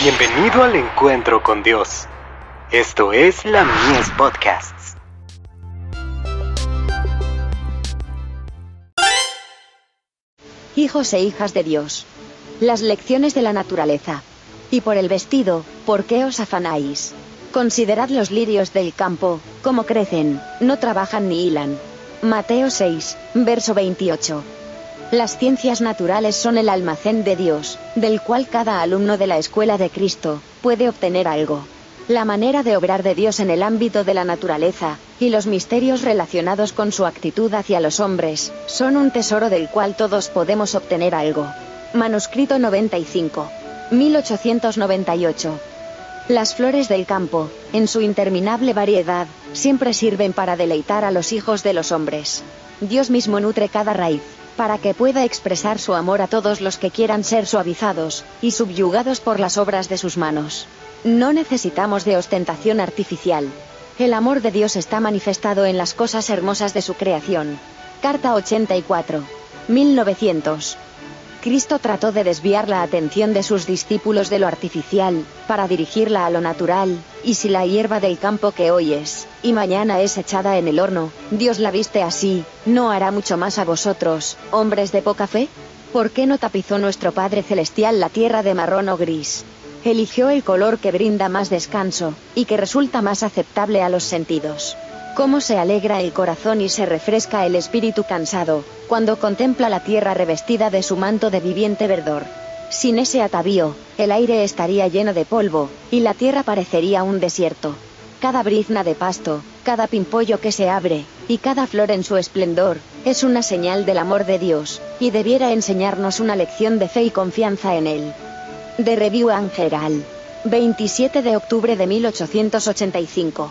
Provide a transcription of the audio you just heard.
Bienvenido al encuentro con Dios. Esto es la Mies Podcasts. Hijos e hijas de Dios. Las lecciones de la naturaleza. Y por el vestido, ¿por qué os afanáis? Considerad los lirios del campo, cómo crecen, no trabajan ni hilan. Mateo 6, verso 28. Las ciencias naturales son el almacén de Dios, del cual cada alumno de la escuela de Cristo puede obtener algo. La manera de obrar de Dios en el ámbito de la naturaleza, y los misterios relacionados con su actitud hacia los hombres, son un tesoro del cual todos podemos obtener algo. Manuscrito 95. 1898. Las flores del campo, en su interminable variedad, siempre sirven para deleitar a los hijos de los hombres. Dios mismo nutre cada raíz, para que pueda expresar su amor a todos los que quieran ser suavizados y subyugados por las obras de sus manos. No necesitamos de ostentación artificial. El amor de Dios está manifestado en las cosas hermosas de su creación. Carta 84. 1900. Cristo trató de desviar la atención de sus discípulos de lo artificial, para dirigirla a lo natural, y si la hierba del campo que hoy es, y mañana es echada en el horno, Dios la viste así, ¿no hará mucho más a vosotros, hombres de poca fe? ¿Por qué no tapizó nuestro Padre Celestial la tierra de marrón o gris? Eligió el color que brinda más descanso, y que resulta más aceptable a los sentidos. Cómo se alegra el corazón y se refresca el espíritu cansado, cuando contempla la tierra revestida de su manto de viviente verdor. Sin ese atavío, el aire estaría lleno de polvo, y la tierra parecería un desierto. Cada brizna de pasto, cada pimpollo que se abre, y cada flor en su esplendor, es una señal del amor de Dios, y debiera enseñarnos una lección de fe y confianza en Él. De Review Angeral. 27 de octubre de 1885.